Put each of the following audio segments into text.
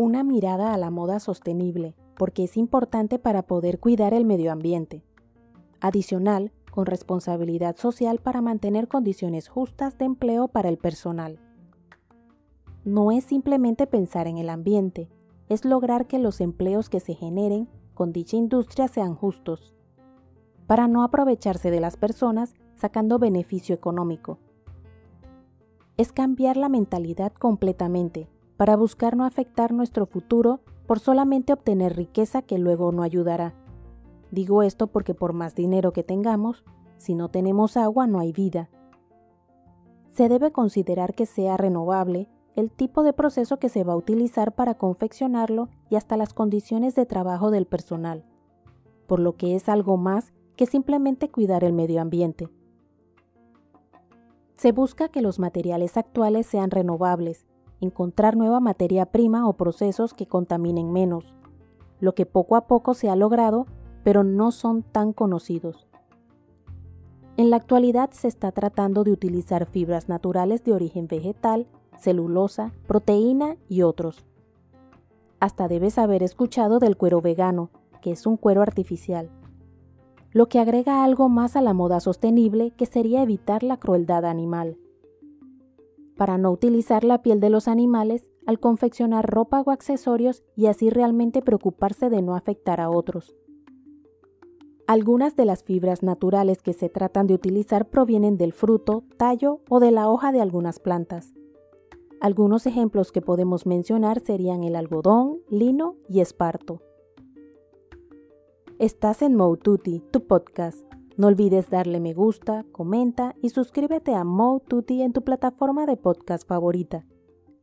una mirada a la moda sostenible, porque es importante para poder cuidar el medio ambiente. Adicional, con responsabilidad social para mantener condiciones justas de empleo para el personal. No es simplemente pensar en el ambiente, es lograr que los empleos que se generen con dicha industria sean justos, para no aprovecharse de las personas sacando beneficio económico. Es cambiar la mentalidad completamente para buscar no afectar nuestro futuro por solamente obtener riqueza que luego no ayudará. Digo esto porque por más dinero que tengamos, si no tenemos agua no hay vida. Se debe considerar que sea renovable el tipo de proceso que se va a utilizar para confeccionarlo y hasta las condiciones de trabajo del personal, por lo que es algo más que simplemente cuidar el medio ambiente. Se busca que los materiales actuales sean renovables, encontrar nueva materia prima o procesos que contaminen menos, lo que poco a poco se ha logrado, pero no son tan conocidos. En la actualidad se está tratando de utilizar fibras naturales de origen vegetal, celulosa, proteína y otros. Hasta debes haber escuchado del cuero vegano, que es un cuero artificial, lo que agrega algo más a la moda sostenible que sería evitar la crueldad animal. Para no utilizar la piel de los animales al confeccionar ropa o accesorios y así realmente preocuparse de no afectar a otros. Algunas de las fibras naturales que se tratan de utilizar provienen del fruto, tallo o de la hoja de algunas plantas. Algunos ejemplos que podemos mencionar serían el algodón, lino y esparto. Estás en Moututi, tu podcast. No olvides darle me gusta, comenta y suscríbete a Moututi en tu plataforma de podcast favorita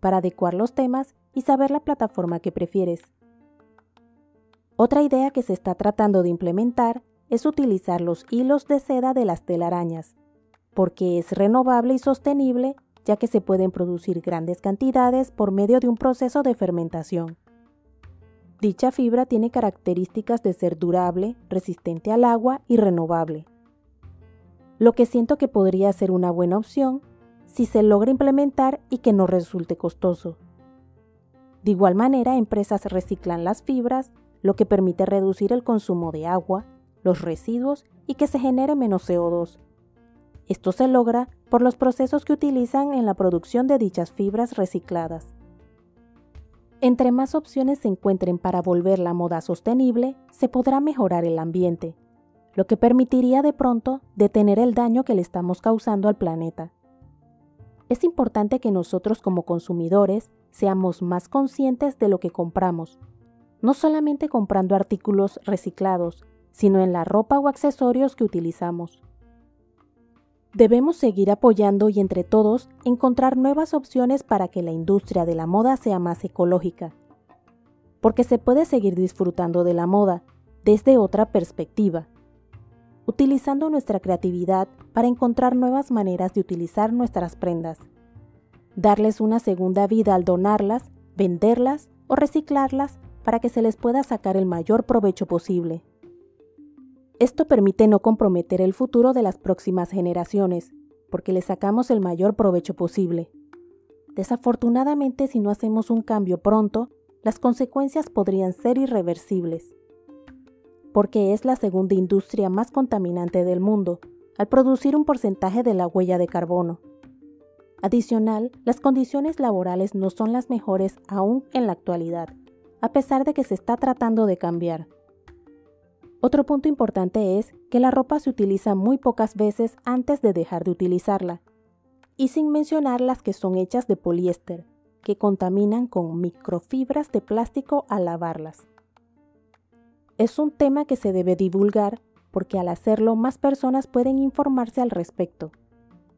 para adecuar los temas y saber la plataforma que prefieres. Otra idea que se está tratando de implementar es utilizar los hilos de seda de las telarañas, porque es renovable y sostenible ya que se pueden producir grandes cantidades por medio de un proceso de fermentación. Dicha fibra tiene características de ser durable, resistente al agua y renovable. Lo que siento que podría ser una buena opción si se logra implementar y que no resulte costoso. De igual manera, empresas reciclan las fibras, lo que permite reducir el consumo de agua, los residuos y que se genere menos CO2. Esto se logra por los procesos que utilizan en la producción de dichas fibras recicladas. Entre más opciones se encuentren para volver la moda sostenible, se podrá mejorar el ambiente, lo que permitiría de pronto detener el daño que le estamos causando al planeta. Es importante que nosotros como consumidores seamos más conscientes de lo que compramos, no solamente comprando artículos reciclados, sino en la ropa o accesorios que utilizamos. Debemos seguir apoyando y entre todos encontrar nuevas opciones para que la industria de la moda sea más ecológica, porque se puede seguir disfrutando de la moda desde otra perspectiva, utilizando nuestra creatividad para encontrar nuevas maneras de utilizar nuestras prendas, darles una segunda vida al donarlas, venderlas o reciclarlas para que se les pueda sacar el mayor provecho posible. Esto permite no comprometer el futuro de las próximas generaciones, porque le sacamos el mayor provecho posible. Desafortunadamente, si no hacemos un cambio pronto, las consecuencias podrían ser irreversibles, porque es la segunda industria más contaminante del mundo, al producir un porcentaje de la huella de carbono. Adicional, las condiciones laborales no son las mejores aún en la actualidad, a pesar de que se está tratando de cambiar. Otro punto importante es que la ropa se utiliza muy pocas veces antes de dejar de utilizarla, y sin mencionar las que son hechas de poliéster, que contaminan con microfibras de plástico al lavarlas. Es un tema que se debe divulgar porque al hacerlo más personas pueden informarse al respecto.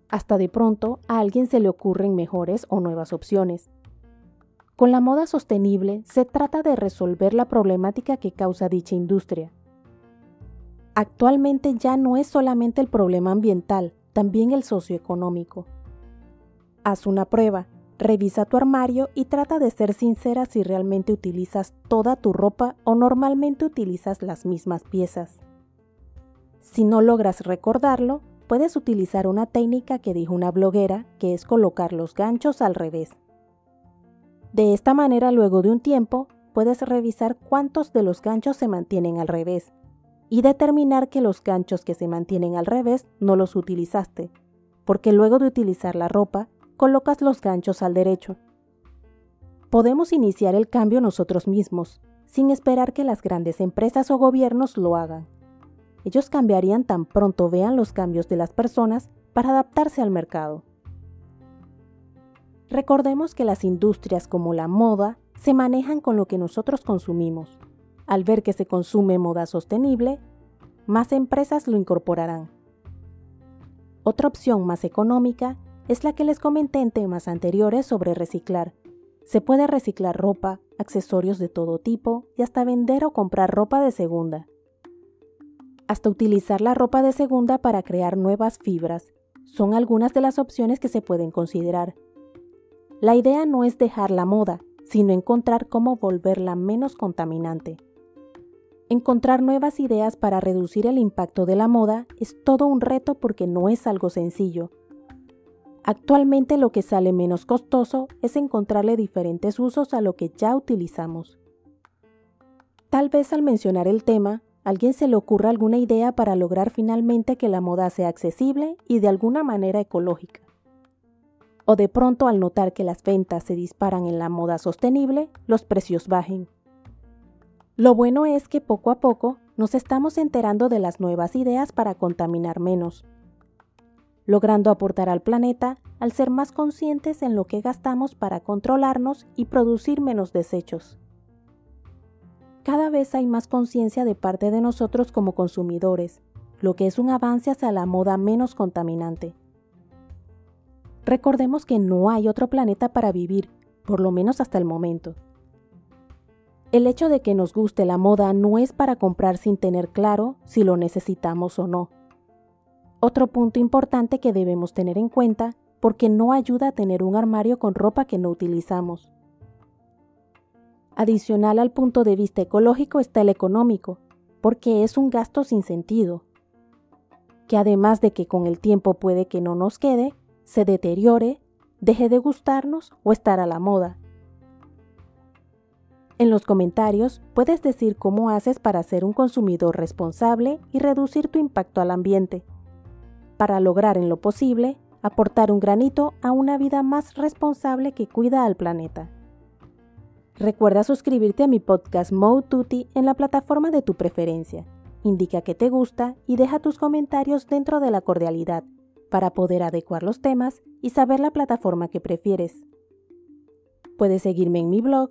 Hasta de pronto a alguien se le ocurren mejores o nuevas opciones. Con la moda sostenible se trata de resolver la problemática que causa dicha industria Actualmente ya no es solamente el problema ambiental, también el socioeconómico. Haz una prueba, revisa tu armario y trata de ser sincera si realmente utilizas toda tu ropa o normalmente utilizas las mismas piezas. Si no logras recordarlo, puedes utilizar una técnica que dijo una bloguera, que es colocar los ganchos al revés. De esta manera, luego de un tiempo, puedes revisar cuántos de los ganchos se mantienen al revés y determinar que los ganchos que se mantienen al revés no los utilizaste, porque luego de utilizar la ropa, colocas los ganchos al derecho. Podemos iniciar el cambio nosotros mismos, sin esperar que las grandes empresas o gobiernos lo hagan. Ellos cambiarían tan pronto vean los cambios de las personas para adaptarse al mercado. Recordemos que las industrias como la moda se manejan con lo que nosotros consumimos. Al ver que se consume moda sostenible, más empresas lo incorporarán. Otra opción más económica es la que les comenté en temas anteriores sobre reciclar. Se puede reciclar ropa, accesorios de todo tipo y hasta vender o comprar ropa de segunda. Hasta utilizar la ropa de segunda para crear nuevas fibras son algunas de las opciones que se pueden considerar. La idea no es dejar la moda, sino encontrar cómo volverla menos contaminante. Encontrar nuevas ideas para reducir el impacto de la moda es todo un reto porque no es algo sencillo, Actualmente lo que sale menos costoso es encontrarle diferentes usos a lo que ya utilizamos. Tal vez al mencionar el tema, alguien se le ocurra alguna idea para lograr finalmente que la moda sea accesible y de alguna manera ecológica. O de pronto al notar que las ventas se disparan en la moda sostenible, los precios bajen. Lo bueno es que poco a poco nos estamos enterando de las nuevas ideas para contaminar menos, logrando aportar al planeta al ser más conscientes en lo que gastamos para controlarnos y producir menos desechos. Cada vez hay más conciencia de parte de nosotros como consumidores, lo que es un avance hacia la moda menos contaminante. Recordemos que no hay otro planeta para vivir, por lo menos hasta el momento. El hecho de que nos guste la moda no es para comprar sin tener claro si lo necesitamos o no. Otro punto importante que debemos tener en cuenta porque no ayuda a tener un armario con ropa que no utilizamos. Adicional al punto de vista ecológico está el económico, porque es un gasto sin sentido, que además de que con el tiempo puede que no nos quede, se deteriore, deje de gustarnos o estar a la moda. En los comentarios puedes decir cómo haces para ser un consumidor responsable y reducir tu impacto al ambiente para lograr en lo posible aportar un granito a una vida más responsable que cuida al planeta. Recuerda suscribirte a mi podcast Mo Tutti en la plataforma de tu preferencia. Indica que te gusta y deja tus comentarios dentro de la cordialidad para poder adecuar los temas y saber la plataforma que prefieres. Puedes seguirme en mi blog